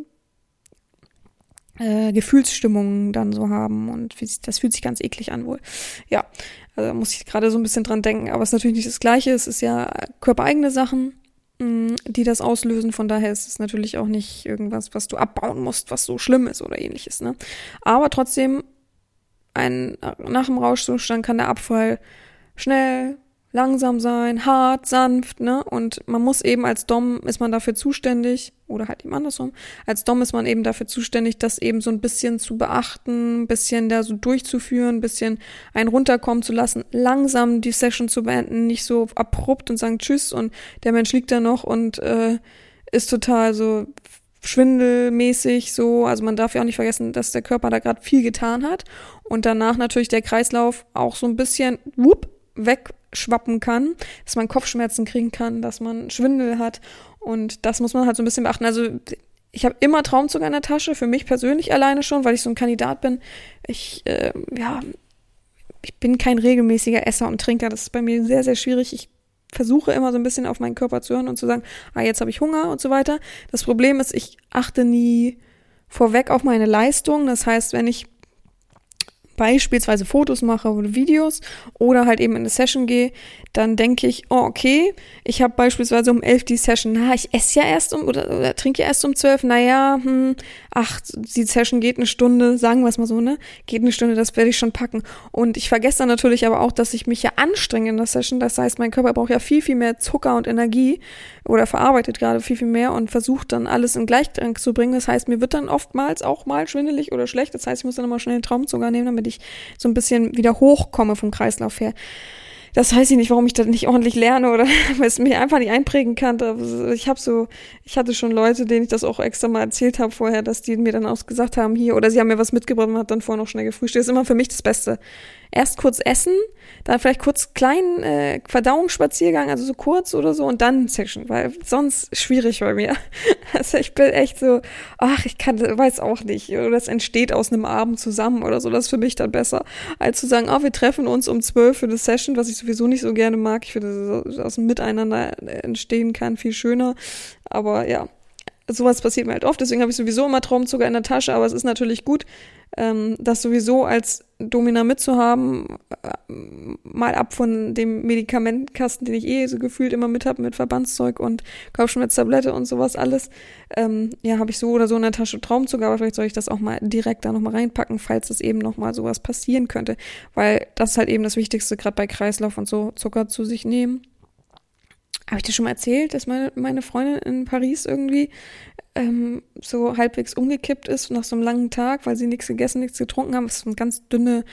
äh, Gefühlsstimmungen dann so haben und wie, das fühlt sich ganz eklig an wohl. Ja, also da muss ich gerade so ein bisschen dran denken, aber es ist natürlich nicht das Gleiche, es ist ja körpereigene Sachen, mh, mm, die das auslösen, von daher ist es natürlich auch nicht irgendwas, was du abbauen musst, was so schlimm ist oder ähnliches, ne? Aber trotzdem, ein, nach dem Rauschzustand kann der Abfall schnell langsam sein, hart, sanft, ne? Und man muss eben als Dom ist man dafür zuständig, oder halt eben andersrum, als Dom ist man eben dafür zuständig, das eben so ein bisschen zu beachten, ein bisschen da so durchzuführen, ein bisschen einen runterkommen zu lassen, langsam die Session zu beenden, nicht so abrupt und sagen Tschüss und der Mensch liegt da noch und äh, ist total so schwindelmäßig so. Also man darf ja auch nicht vergessen, dass der Körper da gerade viel getan hat und danach natürlich der Kreislauf auch so ein bisschen whoop, wegschwappen kann, dass man Kopfschmerzen kriegen kann, dass man Schwindel hat und das muss man halt so ein bisschen beachten. Also ich habe immer Traumzug in der Tasche, für mich persönlich alleine schon, weil ich so ein Kandidat bin. Ich, äh, ja, ich bin kein regelmäßiger Esser und Trinker. Das ist bei mir sehr, sehr schwierig. Ich versuche immer so ein bisschen auf meinen Körper zu hören und zu sagen, ah, jetzt habe ich Hunger und so weiter. Das Problem ist, ich achte nie vorweg auf meine Leistung. Das heißt, wenn ich beispielsweise Fotos mache oder Videos oder halt eben in eine Session gehe, dann denke ich, oh, okay, ich habe beispielsweise um elf die Session, na, ich esse ja erst um oder, oder trinke ja erst um zwölf, naja, hm, ach, die Session geht eine Stunde, sagen wir es mal so, ne? Geht eine Stunde, das werde ich schon packen. Und ich vergesse dann natürlich aber auch, dass ich mich ja anstrenge in der Session. Das heißt, mein Körper braucht ja viel, viel mehr Zucker und Energie oder verarbeitet gerade viel, viel mehr und versucht dann alles in Gleichklang zu bringen. Das heißt, mir wird dann oftmals auch mal schwindelig oder schlecht. Das heißt, ich muss dann immer schnell einen Traumzucker nehmen, damit ich so ein bisschen wieder hochkomme vom Kreislauf her das weiß ich nicht, warum ich das nicht ordentlich lerne oder weil es mich einfach nicht einprägen kann. Ich habe so, ich hatte schon Leute, denen ich das auch extra mal erzählt habe vorher, dass die mir dann auch gesagt haben, hier, oder sie haben mir was mitgebracht und hat dann vorher noch schnell gefrühstückt. Das ist immer für mich das Beste erst kurz essen, dann vielleicht kurz kleinen äh, Verdauungsspaziergang, also so kurz oder so und dann Session, weil sonst schwierig bei mir. Also ich bin echt so, ach, ich kann, weiß auch nicht, oder das entsteht aus einem Abend zusammen oder so, das ist für mich dann besser, als zu sagen, oh, wir treffen uns um zwölf für eine Session, was ich sowieso nicht so gerne mag. Ich finde, dass aus dem Miteinander entstehen kann, viel schöner. Aber ja, sowas passiert mir halt oft, deswegen habe ich sowieso immer Traumzucker in der Tasche, aber es ist natürlich gut, ähm, das sowieso als Domina mitzuhaben, äh, mal ab von dem Medikamentkasten, den ich eh so gefühlt immer mit habe, mit Verbandszeug und Kopfschmerztablette und sowas alles. Ähm, ja, habe ich so oder so in der Tasche Traumzucker, aber vielleicht soll ich das auch mal direkt da nochmal reinpacken, falls es eben nochmal sowas passieren könnte. Weil das ist halt eben das Wichtigste, gerade bei Kreislauf und so, Zucker zu sich nehmen. Habe ich dir schon mal erzählt, dass meine, meine Freundin in Paris irgendwie ähm, so halbwegs umgekippt ist nach so einem langen Tag, weil sie nichts gegessen, nichts getrunken haben. Das ist eine ganz dünne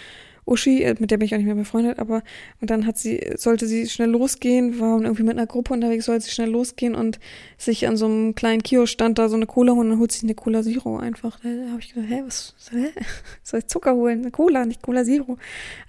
Uschi, äh, mit der bin ich auch nicht mehr befreundet, aber und dann hat sie, sollte sie schnell losgehen, war irgendwie mit einer Gruppe unterwegs, sollte sie schnell losgehen und sich an so einem kleinen Kiosk stand da so eine Cola holen und dann holt sich eine Cola Zero einfach. Da habe ich gedacht, hä, was, hä? Soll ich Zucker holen? Eine Cola, nicht Cola Zero.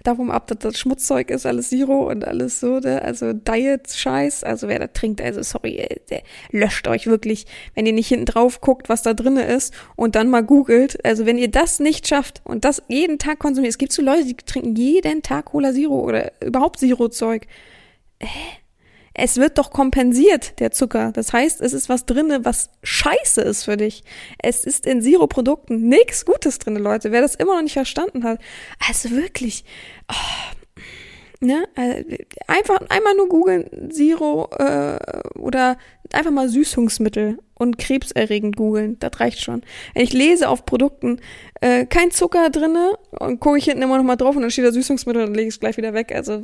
Darum ab, dass das Schmutzzeug ist, alles Zero und alles so, ne? also Diet-Scheiß, also wer da trinkt, also sorry, äh, der löscht euch wirklich, wenn ihr nicht hinten drauf guckt, was da drinne ist und dann mal googelt, also wenn ihr das nicht schafft und das jeden Tag konsumiert, es gibt so Leute, die trinken jeden Tag Cola Zero oder überhaupt Zero-Zeug. Hä? Es wird doch kompensiert, der Zucker. Das heißt, es ist was drinne, was scheiße ist für dich. Es ist in Zero-Produkten nichts Gutes drinne, Leute. Wer das immer noch nicht verstanden hat. Also wirklich. Oh, ne? Äh, einfach einmal nur googeln, Zero äh, oder einfach mal Süßungsmittel und krebserregend googeln. Das reicht schon. Ich lese auf Produkten, äh, kein Zucker drinne und gucke ich hinten immer noch mal drauf und dann steht da Süßungsmittel und lege ich es gleich wieder weg. Also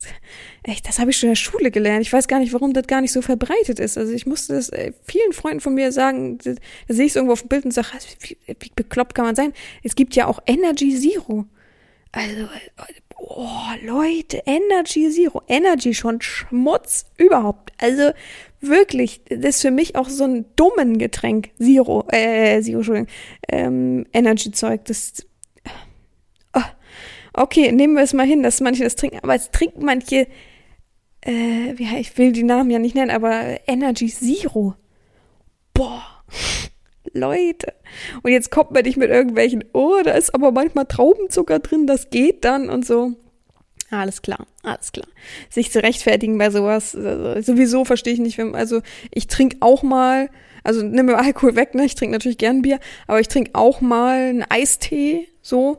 echt, das habe ich schon in der Schule gelernt. Ich weiß gar nicht, warum das gar nicht so verbreitet ist. Also ich musste das äh, vielen Freunden von mir sagen, da sehe ich es irgendwo auf dem Bild und sage, wie, wie bekloppt kann man sein? Es gibt ja auch Energy Zero. Also, oh, Leute, Energy Zero. Energy schon Schmutz überhaupt. Also, wirklich, das ist für mich auch so ein dummen Getränk. Zero, äh, Zero, Entschuldigung, ähm, Energy-Zeug, das, oh. okay, nehmen wir es mal hin, dass manche das trinken, aber es trinken manche, äh, wie, ich will die Namen ja nicht nennen, aber Energy Zero. Boah. Leute. Und jetzt kommt man nicht mit irgendwelchen, oh, da ist aber manchmal Traubenzucker drin, das geht dann und so. Alles klar, alles klar. Sich zu rechtfertigen bei sowas, also sowieso verstehe ich nicht, wenn, also ich trinke auch mal, also nimm mir Alkohol weg, ne? Ich trinke natürlich gern Bier, aber ich trinke auch mal einen Eistee, so.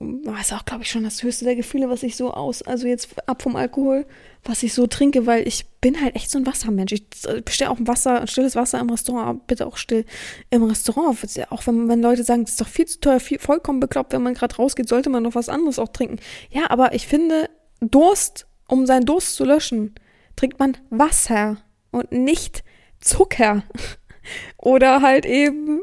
Das ist auch, glaube ich, schon das höchste der Gefühle, was ich so aus, also jetzt ab vom Alkohol, was ich so trinke, weil ich bin halt echt so ein Wassermensch. Ich bestelle auch Wasser, stilles Wasser im Restaurant, bitte auch still im Restaurant. Auch wenn, wenn Leute sagen, es ist doch viel zu teuer, viel, vollkommen bekloppt, wenn man gerade rausgeht, sollte man noch was anderes auch trinken. Ja, aber ich finde, Durst, um seinen Durst zu löschen, trinkt man Wasser und nicht Zucker. Oder halt eben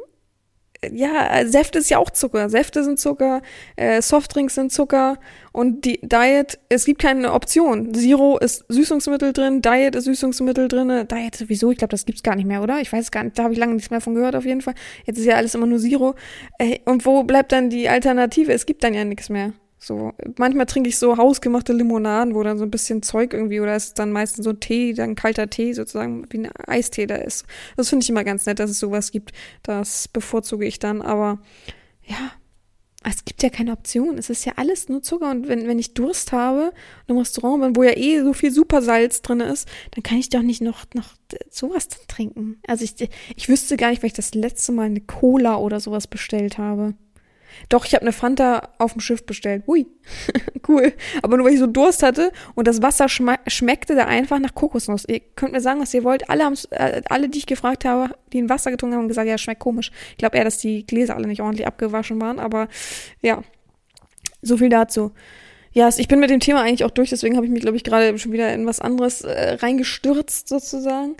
ja, Säfte ist ja auch Zucker. Säfte sind Zucker, äh, Softdrinks sind Zucker und die Diet, es gibt keine Option. Zero ist Süßungsmittel drin, Diet ist Süßungsmittel drin. Diet sowieso, ich glaube, das gibt's gar nicht mehr, oder? Ich weiß gar nicht, da habe ich lange nichts mehr von gehört auf jeden Fall. Jetzt ist ja alles immer nur Zero. Äh, und wo bleibt dann die Alternative? Es gibt dann ja nichts mehr. So, manchmal trinke ich so hausgemachte Limonaden, wo dann so ein bisschen Zeug irgendwie, oder ist es dann meistens so Tee, dann kalter Tee sozusagen, wie ein Eistee da ist. Das finde ich immer ganz nett, dass es sowas gibt. Das bevorzuge ich dann, aber ja, es gibt ja keine Option. Es ist ja alles nur Zucker. Und wenn, wenn ich Durst habe und im Restaurant wo ja eh so viel Supersalz drin ist, dann kann ich doch nicht noch, noch sowas trinken. Also ich, ich wüsste gar nicht, weil ich das letzte Mal eine Cola oder sowas bestellt habe. Doch, ich habe eine Fanta auf dem Schiff bestellt. Hui, cool. Aber nur weil ich so Durst hatte und das Wasser schmeckte da einfach nach Kokosnuss. Ihr könnt mir sagen, was ihr wollt. Alle, äh, alle, die ich gefragt habe, die ein Wasser getrunken haben, haben gesagt, ja, schmeckt komisch. Ich glaube eher, dass die Gläser alle nicht ordentlich abgewaschen waren. Aber ja, so viel dazu. Ja, ich bin mit dem Thema eigentlich auch durch, deswegen habe ich mich, glaube ich, gerade schon wieder in was anderes äh, reingestürzt, sozusagen.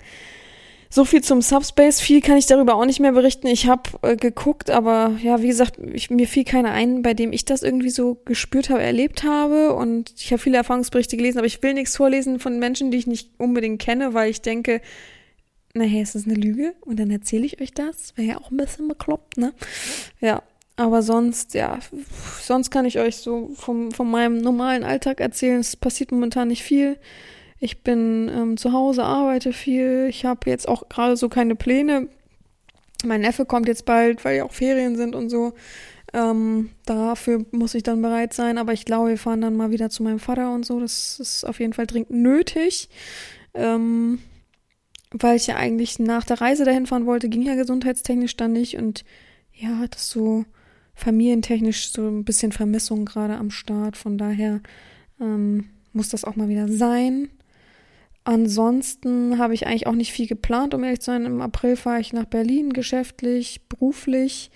So viel zum Subspace. Viel kann ich darüber auch nicht mehr berichten. Ich habe äh, geguckt, aber ja, wie gesagt, ich, mir fiel keiner ein, bei dem ich das irgendwie so gespürt habe, erlebt habe. Und ich habe viele Erfahrungsberichte gelesen, aber ich will nichts vorlesen von Menschen, die ich nicht unbedingt kenne, weil ich denke, naja, ist das eine Lüge? Und dann erzähle ich euch das. Wäre ja auch ein bisschen bekloppt, ne? Ja. Aber sonst, ja, sonst kann ich euch so vom, von meinem normalen Alltag erzählen. Es passiert momentan nicht viel. Ich bin ähm, zu Hause, arbeite viel. Ich habe jetzt auch gerade so keine Pläne. Mein Neffe kommt jetzt bald, weil ja auch Ferien sind und so. Ähm, dafür muss ich dann bereit sein. Aber ich glaube, wir fahren dann mal wieder zu meinem Vater und so. Das ist auf jeden Fall dringend nötig. Ähm, weil ich ja eigentlich nach der Reise dahin fahren wollte, ging ja gesundheitstechnisch dann nicht und ja, das so familientechnisch so ein bisschen Vermissung gerade am Start. Von daher ähm, muss das auch mal wieder sein. Ansonsten habe ich eigentlich auch nicht viel geplant, um ehrlich zu sein. Im April fahre ich nach Berlin, geschäftlich, beruflich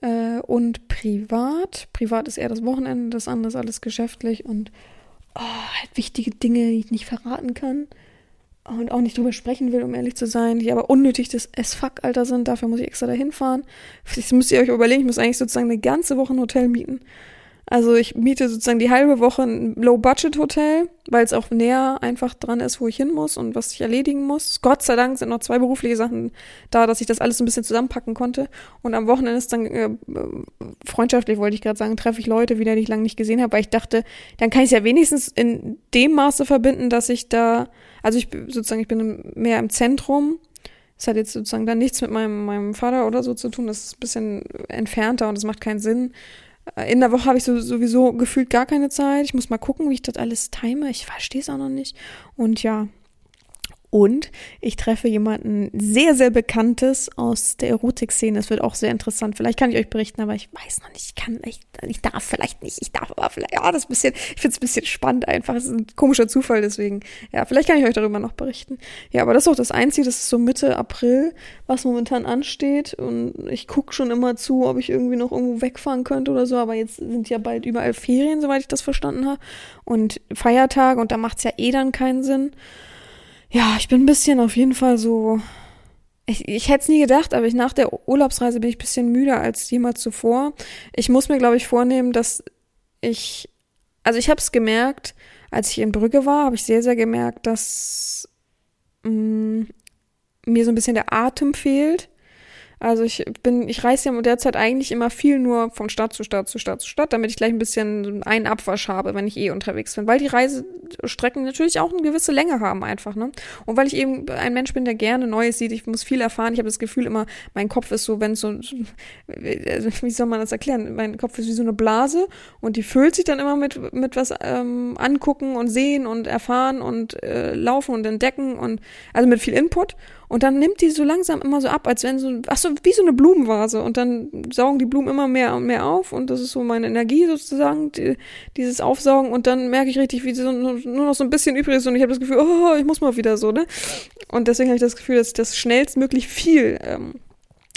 äh, und privat. Privat ist eher das Wochenende, das andere ist alles geschäftlich und oh, halt wichtige Dinge, die ich nicht verraten kann und auch nicht drüber sprechen will, um ehrlich zu sein, die aber unnötig das S-Fuck-Alter sind. Dafür muss ich extra dahin fahren. Das müsst ihr euch überlegen, ich muss eigentlich sozusagen eine ganze Woche ein Hotel mieten. Also ich miete sozusagen die halbe Woche ein Low-Budget-Hotel, weil es auch näher einfach dran ist, wo ich hin muss und was ich erledigen muss. Gott sei Dank sind noch zwei berufliche Sachen da, dass ich das alles ein bisschen zusammenpacken konnte. Und am Wochenende ist dann äh, freundschaftlich, wollte ich gerade sagen, treffe ich Leute wieder, die ich lange nicht gesehen habe, weil ich dachte, dann kann ich es ja wenigstens in dem Maße verbinden, dass ich da, also ich sozusagen, ich bin mehr im Zentrum. Das hat jetzt sozusagen dann nichts mit meinem, meinem Vater oder so zu tun. Das ist ein bisschen entfernter und das macht keinen Sinn. In der Woche habe ich so, sowieso gefühlt gar keine Zeit. Ich muss mal gucken, wie ich das alles time. Ich verstehe es auch noch nicht. Und ja, und ich treffe jemanden sehr, sehr Bekanntes aus der Erotik-Szene. Es wird auch sehr interessant. Vielleicht kann ich euch berichten, aber ich weiß noch nicht. Ich kann, ich, ich darf vielleicht nicht. Ich darf aber vielleicht, ja, das ist ein bisschen, ich finde es ein bisschen spannend einfach. Es ist ein komischer Zufall, deswegen, ja, vielleicht kann ich euch darüber noch berichten. Ja, aber das ist auch das Einzige, das ist so Mitte April, was momentan ansteht. Und ich gucke schon immer zu, ob ich irgendwie noch irgendwo wegfahren könnte oder so. Aber jetzt sind ja bald überall Ferien, soweit ich das verstanden habe. Und Feiertage und da macht es ja eh dann keinen Sinn ja, ich bin ein bisschen auf jeden Fall so. Ich, ich hätte es nie gedacht, aber ich, nach der Urlaubsreise bin ich ein bisschen müder als jemals zuvor. Ich muss mir, glaube ich, vornehmen, dass ich. Also ich habe es gemerkt, als ich in Brügge war, habe ich sehr, sehr gemerkt, dass mh, mm, mir so ein bisschen der Atem fehlt. Also ich bin, ich reise ja derzeit eigentlich immer viel nur von Stadt zu Stadt zu Stadt zu Stadt, damit ich gleich ein bisschen einen Abwasch habe, wenn ich eh unterwegs bin. Weil die Reisestrecken natürlich auch eine gewisse Länge haben einfach, ne? Und weil ich eben ein Mensch bin, der gerne Neues sieht, ich muss viel erfahren. Ich habe das Gefühl immer, mein Kopf ist so, wenn so, wie soll man das erklären? Mein Kopf ist wie so eine Blase und die füllt sich dann immer mit, mit was ähm, angucken und sehen und erfahren und äh, laufen und entdecken und also mit viel Input. Und dann nimmt die so langsam immer so ab, als wenn so, ach so, wie so eine Blumenvase. Und dann saugen die Blumen immer mehr und mehr auf. Und das ist so meine Energie sozusagen, die, dieses Aufsaugen. Und dann merke ich richtig, wie so, nur noch so ein bisschen übrig ist. Und ich habe das Gefühl, oh, ich muss mal wieder so, ne? Und deswegen habe ich das Gefühl, dass ich das schnellstmöglich viel ähm,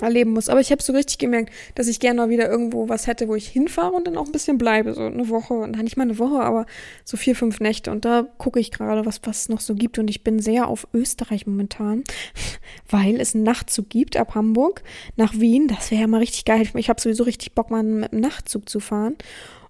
erleben muss. Aber ich habe so richtig gemerkt, dass ich gerne mal wieder irgendwo was hätte, wo ich hinfahre und dann auch ein bisschen bleibe. So eine Woche, nein, nicht mal eine Woche, aber so vier, fünf Nächte. Und da gucke ich gerade, was was noch so gibt. Und ich bin sehr auf Österreich momentan, weil es einen Nachtzug gibt ab Hamburg nach Wien. Das wäre ja mal richtig geil. Ich habe sowieso richtig Bock, mal mit dem Nachtzug zu fahren.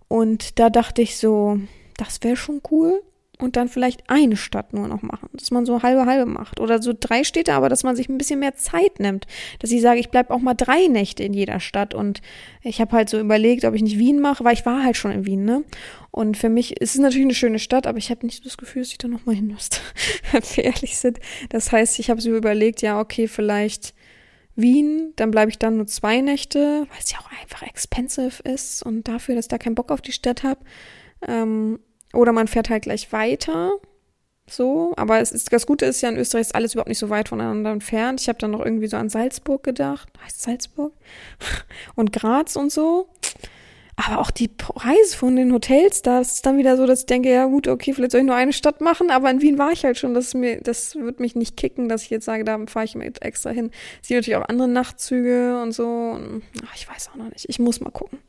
Und da dachte ich so, das wäre schon cool und dann vielleicht eine Stadt nur noch machen, dass man so halbe halbe macht oder so drei Städte, aber dass man sich ein bisschen mehr Zeit nimmt, dass ich sage, ich bleib auch mal drei Nächte in jeder Stadt und ich habe halt so überlegt, ob ich nicht Wien mache, weil ich war halt schon in Wien, ne? Und für mich ist es natürlich eine schöne Stadt, aber ich habe nicht so das Gefühl, dass ich da noch mal hin müsste, wenn wir ehrlich sind. Das heißt, ich habe so überlegt, ja, okay, vielleicht Wien, dann bleibe ich dann nur zwei Nächte, weil es ja auch einfach expensive ist und dafür, dass ich da keinen Bock auf die Stadt habe. Ähm, oder man fährt halt gleich weiter. So, aber es ist, das Gute ist ja, in Österreich ist alles überhaupt nicht so weit voneinander entfernt. Ich habe dann noch irgendwie so an Salzburg gedacht. Heißt Salzburg? Und Graz und so. Aber auch die Preise von den Hotels, da ist dann wieder so, dass ich denke, ja gut, okay, vielleicht soll ich nur eine Stadt machen, aber in Wien war ich halt schon, das mir, das wird mich nicht kicken, dass ich jetzt sage, da fahre ich extra hin. Es gibt natürlich auch andere Nachtzüge und so. ach, ich weiß auch noch nicht. Ich muss mal gucken.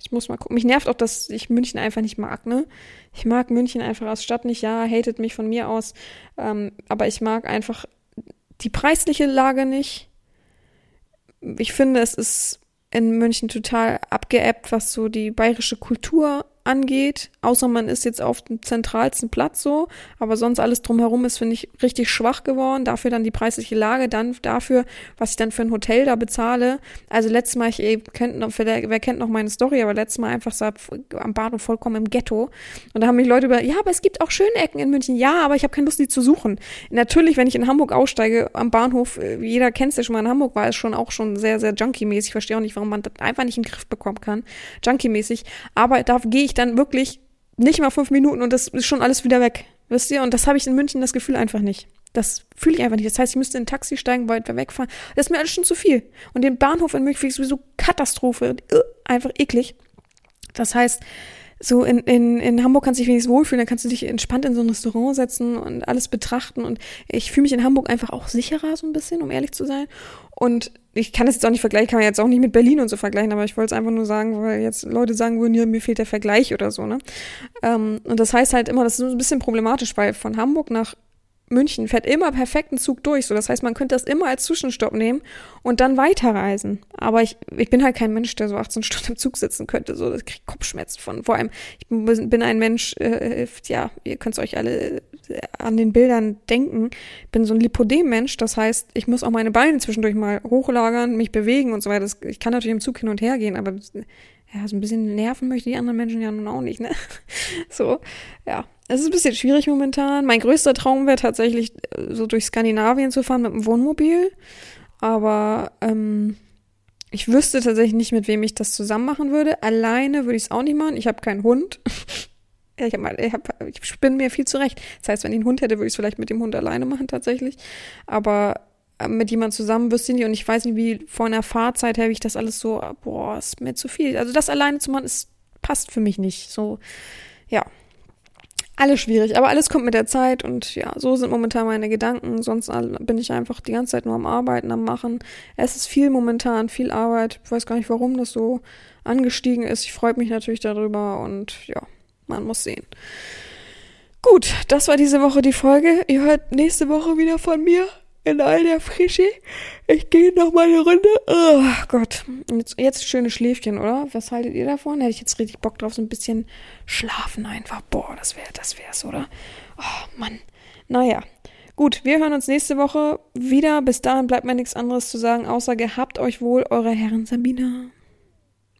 Ich muss mal gucken. Mich nervt auch, dass ich München einfach nicht mag, ne? Ich mag München einfach als Stadt nicht. Ja, hatet mich von mir aus. Ähm, aber ich mag einfach die preisliche Lage nicht. Ich finde, es ist in München total abgeebbt, was so die bayerische Kultur angeht, außer man ist jetzt auf dem zentralsten Platz so, aber sonst alles drumherum ist, finde ich, richtig schwach geworden. Dafür dann die preisliche Lage, dann dafür, was ich dann für ein Hotel da bezahle. Also letztes Mal, ich ihr kennt noch, wer kennt noch meine Story, aber letztes Mal einfach so am Bahnhof vollkommen im Ghetto. Und da haben mich Leute über, ja, aber es gibt auch schöne Ecken in München. Ja, aber ich habe keine Lust, die zu suchen. Natürlich, wenn ich in Hamburg aussteige, am Bahnhof, äh, jeder kennt es ja schon mal in Hamburg, war es schon auch schon sehr, sehr junkie-mäßig. Ich verstehe auch nicht, warum man das einfach nicht in den Griff bekommen kann. Junkie-mäßig. Aber da gehe ich dann wirklich nicht mal fünf Minuten und das ist schon alles wieder weg. Wisst ihr? Und das habe ich in München das Gefühl einfach nicht. Das fühle ich einfach nicht. Das heißt, ich müsste in ein Taxi steigen, weiter wegfahren. Das ist mir alles schon zu viel. Und den Bahnhof in München ist sowieso Katastrophe. Einfach eklig. Das heißt, so in, in, in Hamburg kannst du dich wenigstens wohlfühlen, da kannst du dich entspannt in so ein Restaurant setzen und alles betrachten. Und ich fühle mich in Hamburg einfach auch sicherer, so ein bisschen, um ehrlich zu sein. Und ich kann es jetzt auch nicht vergleichen, kann man jetzt auch nicht mit Berlin und so vergleichen, aber ich wollte es einfach nur sagen, weil jetzt Leute sagen würden, ja, mir fehlt der Vergleich oder so, ne? Ähm, und das heißt halt immer, das ist ein bisschen problematisch, weil von Hamburg nach München fährt immer perfekt ein Zug durch. So, das heißt, man könnte das immer als Zwischenstopp nehmen und dann weiterreisen. Aber ich, ich bin halt kein Mensch, der so 18 Stunden im Zug sitzen könnte. So, das kriegt Kopfschmerzen von. Vor allem, ich bin ein Mensch, äh, ja, ihr könnt es euch alle an den Bildern denken. bin so ein Lipodem-Mensch. Das heißt, ich muss auch meine Beine zwischendurch mal hochlagern, mich bewegen und so weiter. Ich kann natürlich im Zug hin und her gehen, aber ja, so ein bisschen nerven möchte die anderen Menschen ja nun auch nicht, ne? So, ja. Es ist ein bisschen schwierig momentan. Mein größter Traum wäre tatsächlich, äh, so durch Skandinavien zu fahren mit dem Wohnmobil. Aber ähm, ich wüsste tatsächlich nicht, mit wem ich das zusammen machen würde. Alleine würde ich es auch nicht machen. Ich habe keinen Hund. ich, hab mal, ich, hab, ich spinne mir viel zurecht. Das heißt, wenn ich einen Hund hätte, würde ich es vielleicht mit dem Hund alleine machen tatsächlich. Aber äh, mit jemand zusammen wüsste ich nicht. Und ich weiß nicht, wie von der Fahrzeit her, wie ich das alles so, boah, ist mir zu viel. Also das alleine zu machen, ist, passt für mich nicht. So, ja alles schwierig, aber alles kommt mit der Zeit und ja, so sind momentan meine Gedanken. Sonst bin ich einfach die ganze Zeit nur am Arbeiten, am Machen. Es ist viel momentan, viel Arbeit. Ich weiß gar nicht, warum das so angestiegen ist. Ich freue mich natürlich darüber und ja, man muss sehen. Gut, das war diese Woche die Folge. Ihr hört nächste Woche wieder von mir in all der Frische. Ich gehe noch mal eine Runde. Oh Gott. Jetzt, jetzt schöne Schläfchen, oder? Was haltet ihr davon? Hätte ich jetzt richtig Bock drauf, so ein bisschen schlafen einfach. Boah, das wäre, das wär's, oder? Oh Mann. Naja. Gut, wir hören uns nächste Woche wieder. Bis dahin bleibt mir nichts anderes zu sagen, außer gehabt euch wohl, eure Herren Sabina.